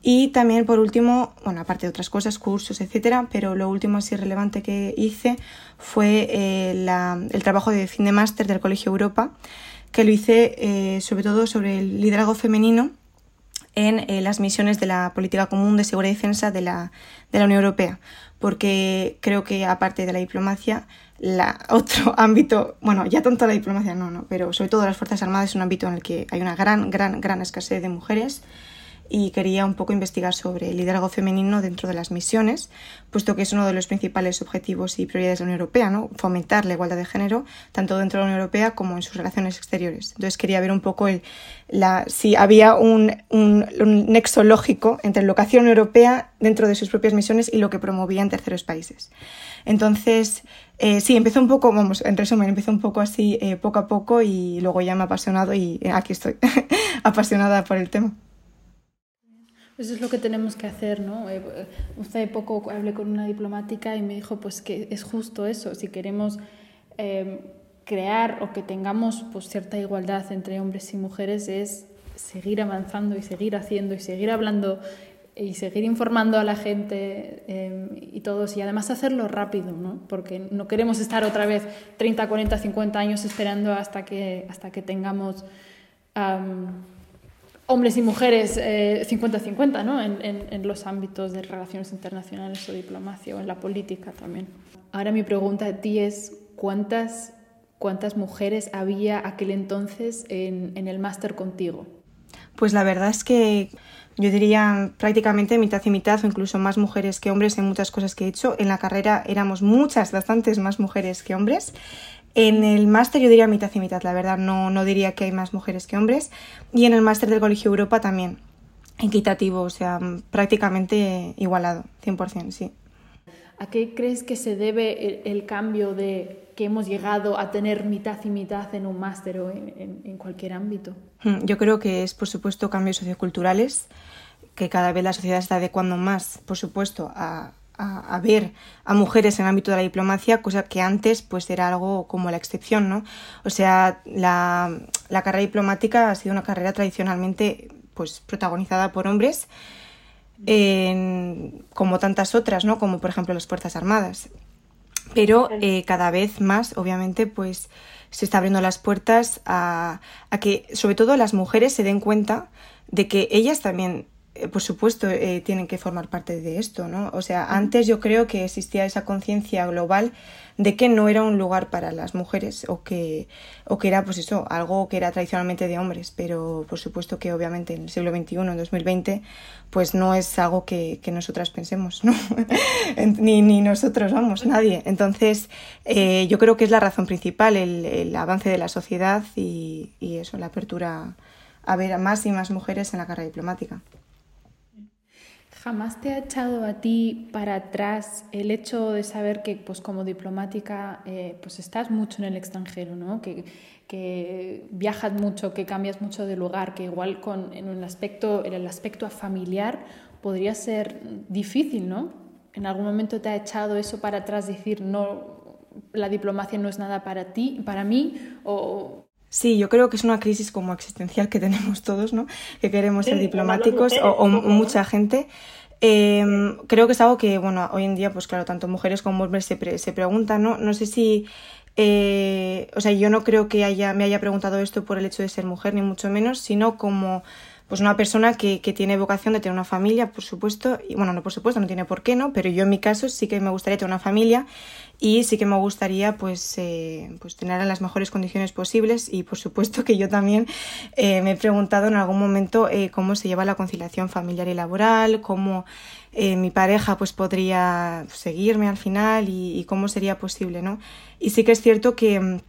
Y también por último, bueno, aparte de otras cosas, cursos, etcétera, pero lo último así relevante que hice fue eh, el trabajo de fin de máster del Colegio Europa, que lo hice eh, sobre todo sobre el liderazgo femenino en las misiones de la política común de seguridad y defensa de la, de la Unión Europea, porque creo que aparte de la diplomacia, la, otro ámbito, bueno, ya tanto la diplomacia no, no, pero sobre todo las Fuerzas Armadas es un ámbito en el que hay una gran, gran, gran escasez de mujeres y quería un poco investigar sobre el liderazgo femenino dentro de las misiones, puesto que es uno de los principales objetivos y prioridades de la Unión Europea, ¿no? fomentar la igualdad de género tanto dentro de la Unión Europea como en sus relaciones exteriores. Entonces quería ver un poco el, si había un, un, nexo lógico entre lo que hacía la Unión Europea dentro de sus propias misiones y lo que promovía en terceros países. Entonces, eh, sí, empezó un poco, vamos, en resumen, empezó un poco así, eh, poco a poco, y luego ya me ha apasionado y eh, aquí estoy, apasionada por el tema. Eso es lo que tenemos que hace ¿no? Hace poco hablé con una diplomática y me dijo pues que es justo eso, si queremos em, crear o que tengamos pues, cierta igualdad entre hombres y mujeres es seguir avanzando y seguir haciendo y seguir hablando y seguir informando a la gente em, y todos y además hacerlo rápido, ¿no? porque no queremos estar otra vez 30, 40, 50 años esperando hasta que, hasta que tengamos hombres y mujeres 50-50 eh, ¿no? en, en, los ámbitos de relaciones internacionales o diplomacia o en la política también. Ahora mi pregunta a ti es, ¿cuántas, cuántas mujeres había aquel entonces en, en el máster contigo? Pues la verdad es que yo diría prácticamente mitad y mitad o incluso más mujeres que hombres en muchas cosas que he hecho. En la carrera éramos muchas, bastantes más mujeres que hombres. En el máster yo diría mitad y mitad, la verdad, no, no diría que hay más mujeres que hombres. Y en el máster del Colegio Europa también, equitativo, o sea, prácticamente igualado, 100%, sí. ¿A qué crees que se debe el, cambio de que hemos llegado a tener mitad y mitad en un máster o en, cualquier ámbito? Hmm, yo creo que es, por supuesto, cambios socioculturales, que cada vez la sociedad está adecuando más, por supuesto, a, a, ver a mujeres en el ámbito de la diplomacia, cosa que antes pues era algo como la excepción, ¿no? O sea, la, la carrera diplomática ha sido una carrera tradicionalmente pues protagonizada por hombres como tantas otras, ¿no? Como por ejemplo las Fuerzas Armadas. Pero eh, cada vez más, obviamente, pues se está abriendo las puertas a, a, que, sobre todo, las mujeres se den cuenta de que ellas también por supuesto, eh, tienen que formar parte de esto, ¿no? O sea, antes yo creo que existía esa conciencia global de que no era un lugar para las mujeres o que, o que era, pues eso, algo que era tradicionalmente de hombres, pero por supuesto que obviamente en el siglo XXI, en 2020, pues no es algo que, que nosotras pensemos, ¿no? ni, ni nosotros, vamos, nadie. Entonces, eh, yo creo que es la razón principal, el, el avance de la sociedad y, y eso, la apertura a ver a más y más mujeres en la carrera diplomática. ¿Jamás te ha echado a ti para atrás el hecho de saber que pues como diplomática eh, pues estás mucho en el extranjero, ¿no? que, que viajas mucho, que cambias mucho de lugar, que igual con, en, un aspecto, en el aspecto familiar podría ser difícil, ¿no? ¿En algún momento te ha echado eso para atrás, decir, no, la diplomacia no es nada para ti, para mí? O... Sí, yo creo que es una crisis como existencial que tenemos todos, ¿no? Que queremos ser diplomáticos o, mucha gente. Em, creo que es algo que, bueno, hoy en día, pues claro, tanto mujeres como hombres se, se preguntan, ¿no? No sé si, eh, o sea, yo no creo que haya, me haya preguntado esto por el hecho de ser mujer, ni mucho menos, sino como pues una persona que, que, tiene vocación de tener una familia, por supuesto, y bueno, no por supuesto, no tiene por qué, ¿no? Pero yo en mi caso sí que me gustaría tener una familia y sí que me gustaría pues, eh, pues las mejores condiciones posibles y por supuesto que yo también eh, me he preguntado en algún momento eh, cómo se lleva la conciliación familiar y laboral, cómo mi pareja pues podría seguirme al final y, y, cómo sería posible, ¿no? Y sí que es cierto que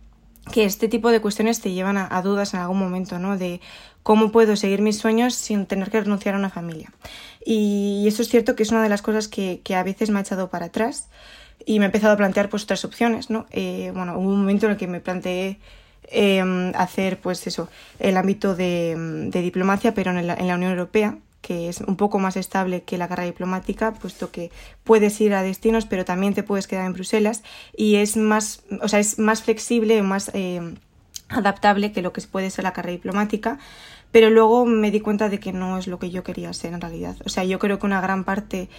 que este tipo de cuestiones te llevan a, dudas en algún momento, ¿no? De cómo puedo seguir mis sueños sin tener que renunciar a una familia. Y eso es cierto que es una de las cosas que, a veces me ha echado para atrás y me he empezado a plantear pues otras opciones, ¿no? Eh, bueno, hubo un momento en el que me planteé em, hacer pues eso, el ámbito de, diplomacia, pero en la, en la Unión Europea, que es un poco más estable que la carrera diplomática, puesto que puedes ir a destinos, pero también te puedes quedar en Bruselas y es más, o sea, es más flexible, más eh, adaptable que lo que puede ser la carrera diplomática. Pero luego me di cuenta de que no es lo que yo quería ser en realidad. O sea, yo creo que una gran parte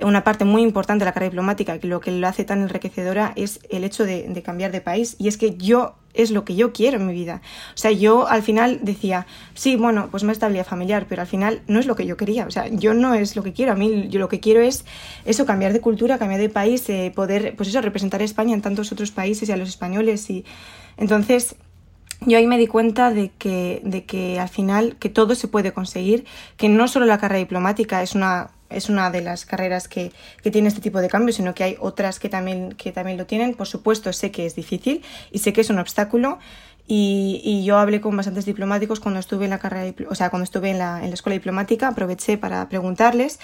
una parte muy importante de la carrera diplomática, que lo que lo hace tan enriquecedora es el hecho de, cambiar de país. Y es que yo es lo que yo quiero en mi vida. O sea, yo al final decía, sí, bueno, pues me estabilidad familiar, pero al final no es lo que yo quería. O sea, yo no es lo que quiero. A mí yo lo que quiero es eso, cambiar de cultura, cambiar de país, eh, poder, pues eso, representar a España en tantos otros países y a los españoles. Y entonces yo ahí me di cuenta de que, de que al final que todo se puede conseguir, que no solo la carrera diplomática es una es una de las carreras que, que, tiene este tipo de cambios, sino que hay otras que también, que también lo tienen. Por supuesto, sé que es difícil y sé que es un obstáculo. Y, y yo hablé con bastantes diplomáticos cuando estuve en la carrera, o sea, cuando estuve en la, en la escuela diplomática, aproveché para preguntarles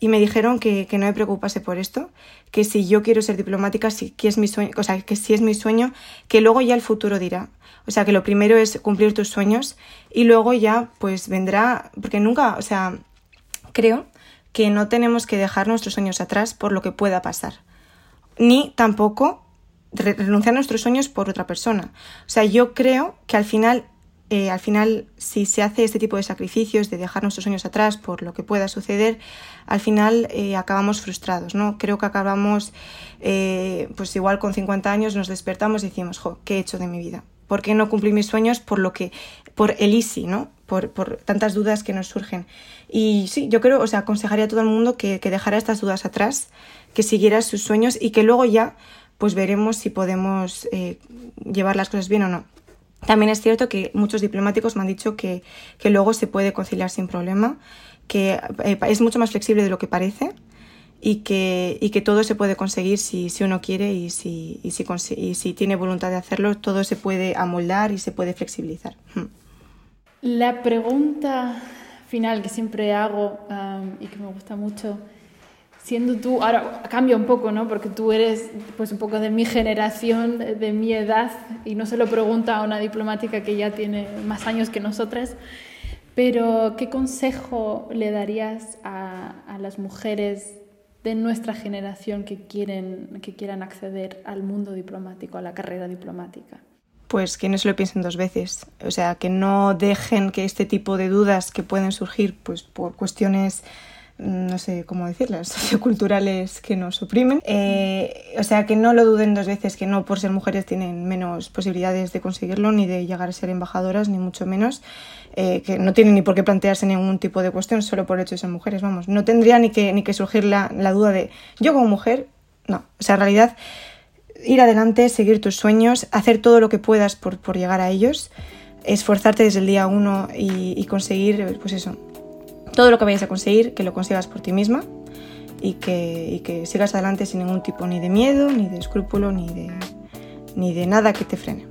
y me dijeron que, que, no me preocupase por esto, que si yo quiero ser diplomática, si, que es mi sueño, o sea, que si es mi sueño, que luego ya el futuro dirá. O sea, que lo primero es cumplir tus sueños y luego ya pues vendrá, porque nunca, o sea, creo que no tenemos que dejar nuestros sueños atrás por lo que pueda pasar. Ni tampoco renunciar a nuestros sueños por otra persona. O sea, yo creo que al final, eh, al final, si se hace este tipo de sacrificios, de dejar nuestros sueños atrás por lo que pueda suceder, al final eh, acabamos frustrados, ¿no? Creo que acabamos, eh, pues igual con 50 años nos despertamos y decimos, jo, ¿qué he hecho de mi vida? ¿Por qué no cumplí mis sueños por lo que, por el easy, ¿no? Por, tantas dudas que nos surgen. Y sí, yo creo, o sea, aconsejaría a todo el mundo que, dejara estas dudas atrás, que siguiera sus sueños y que luego ya pues veremos si podemos eh, llevar las cosas bien o no. También es cierto que muchos diplomáticos me han dicho que, que luego se puede conciliar sin problema, que eh, es mucho más flexible de lo que parece y que, y que todo se puede conseguir si, si uno quiere y si, y, si, y si tiene voluntad de hacerlo, todo se puede amoldar y se puede flexibilizar. Hmm. La pregunta final que siempre hago y que me gusta mucho siendo tú, ahora cambia un poco, ¿no? Porque tú eres pues un poco de mi generación, de mi edad, y no se lo pregunta a una diplomática que ya tiene más años que nosotras, pero ¿qué consejo le darías a, a las mujeres de nuestra generación que, quieren, que quieran acceder al mundo diplomático, a la carrera diplomática? Pues que no se lo piensen dos veces, o sea, que no dejen que este tipo de dudas que pueden surgir pues, por cuestiones no sé cómo decirlas, socioculturales que nos oprimen. Eh, o sea, que no lo duden dos veces, que no por ser mujeres tienen menos posibilidades de conseguirlo, ni de llegar a ser embajadoras, ni mucho menos. Eh, que no tienen ni por qué plantearse ningún tipo de cuestión solo por el hecho de ser mujeres, vamos. No tendría ni que, ni que surgir la, la duda de yo como mujer, no. O sea, en realidad, ir adelante, seguir tus sueños, hacer todo lo que puedas por, por llegar a ellos, esforzarte desde el día uno y, y conseguir, pues eso, todo lo que vayas a conseguir, que lo consigas por ti misma y que, que sigas adelante sin ningún tipo ni de miedo, ni de escrúpulo, ni de, ni de nada que te frene.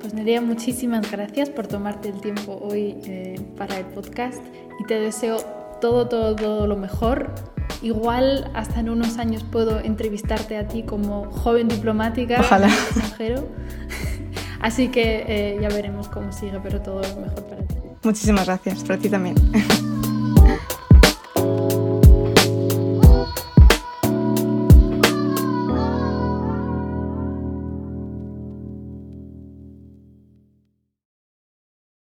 Pues Nerea, muchísimas gracias por tomarte el tiempo hoy eh, para el podcast y te deseo todo, todo lo mejor. Igual hasta en unos años puedo entrevistarte a ti como joven diplomática Ojalá. extranjero. Así que eh, ya veremos cómo sigue, pero todo lo mejor para ti. Muchísimas gracias, para ti también.